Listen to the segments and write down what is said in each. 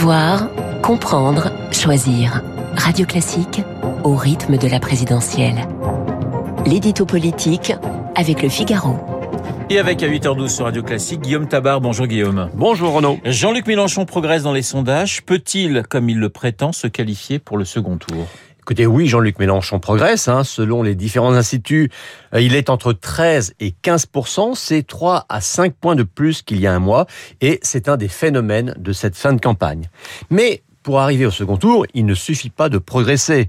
Savoir, comprendre, choisir. Radio Classique au rythme de la présidentielle. L'édito politique avec le Figaro. Et avec à 8h12 sur Radio Classique, Guillaume Tabar. Bonjour Guillaume. Bonjour Renaud. Jean-Luc Mélenchon progresse dans les sondages. Peut-il, comme il le prétend, se qualifier pour le second tour? Écoutez, oui, Jean-Luc Mélenchon progresse. Hein, selon les différents instituts, euh, il est entre 13 et 15% C'est 3 à 5 points de plus qu'il y a un mois. Et c'est un des phénomènes de cette fin de campagne. Mais pour arriver au second tour, il ne suffit pas de progresser.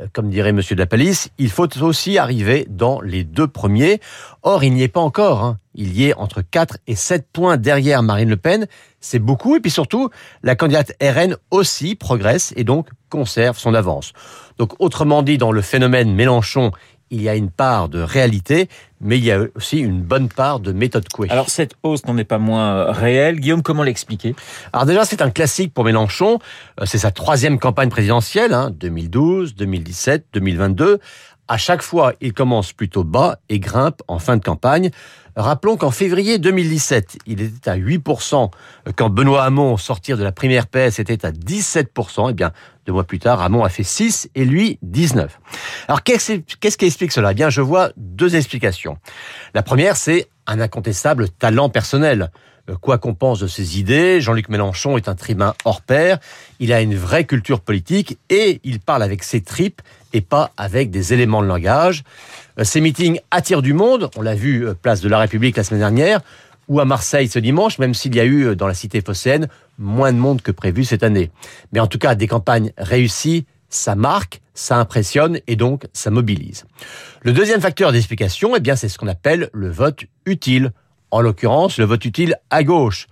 Euh, comme dirait Monsieur Dapalisse, il faut aussi arriver dans les deux premiers. Or, il n'y est pas encore. Hein. Il y est entre 4 et 7 points derrière Marine Le Pen. C'est beaucoup. Et puis surtout, la candidate RN aussi progresse et donc conserve son avance. Donc, autrement dit, dans le phénomène Mélenchon, il y a une part de réalité, mais il y a aussi une bonne part de méthode couée. Alors cette hausse n'en est pas moins euh, réelle. Guillaume, comment l'expliquer? Alors déjà, c'est un classique pour Mélenchon. Euh, c'est sa troisième campagne présidentielle, 2012, 2017, 2022. À chaque fois, il commence plutôt bas et grimpe en fin de campagne. Rappelons qu'en février 2017, il était à 8%, quand Benoît Hamon, sortir de la première PS, était à 17%. Et eh bien, deux mois plus tard, Hamon a fait 6 et lui 19. Alors, qu'est-ce qui explique cela? Eh bien, je vois deux explications. La première, c'est un incontestable talent personnel. Euh, quoi qu'on pense de ses idées, Jean-Luc Mélenchon est un tribun hors pair. Il a une vraie culture politique et il parle avec ses tripes et pas avec des éléments de langage. Euh, ces meetings attirent du monde, on l'a vu euh, place de la République la semaine dernière, ou à Marseille ce dimanche, même s'il y a eu dans la cité phocéenne moins de monde que prévu cette année. Mais en tout cas, des campagnes réussies, ça marque, ça impressionne et donc ça mobilise. Le deuxième facteur d'explication, eh bien, c'est ce qu'on appelle le vote utile. En l'occurrence, le vote utile à gauche.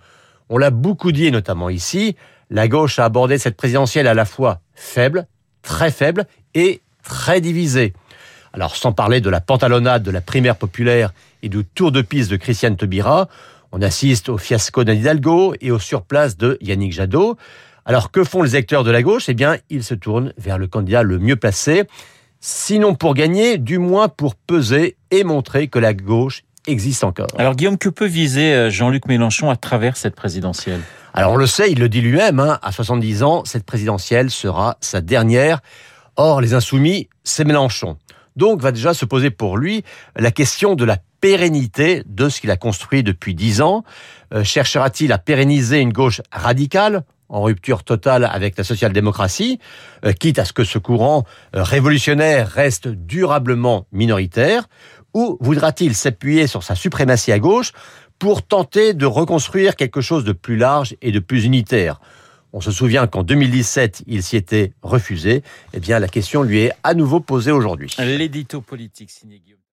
On l'a beaucoup dit, notamment ici, la gauche a abordé cette présidentielle à la fois faible, très faible et très divisée. Alors, sans parler de la pantalonnade de la primaire populaire et du tour de piste de Christiane Taubira, on assiste au fiasco d'Anne Hidalgo et au surplace de Yannick Jadot. Alors, que font les acteurs de la gauche? Eh bien, ils se tournent vers le candidat le mieux placé, sinon pour gagner, du moins pour peser et montrer que la gauche existe encore. Alors, Guillaume, que peut viser euh, Jean-Luc Mélenchon à travers cette présidentielle? Alors, on le sait, il le dit lui-même, hein, à 70 ans, cette présidentielle sera sa dernière. Or, les insoumis, c'est Mélenchon. Donc va déjà se poser pour lui la question de la pérennité de ce qu'il a construit depuis dix ans. Euh, cherchera-t-il à pérenniser une gauche radicale en rupture totale avec la social-démocratie, euh, quitte à ce que ce courant euh, révolutionnaire reste durablement minoritaire, ou voudra-t-il s'appuyer sur sa suprématie à gauche pour tenter de reconstruire quelque chose de plus large et de plus unitaire? On se souvient qu'en 2017, il s'y était refusé. Eh bien, la question lui est à nouveau posée aujourd'hui.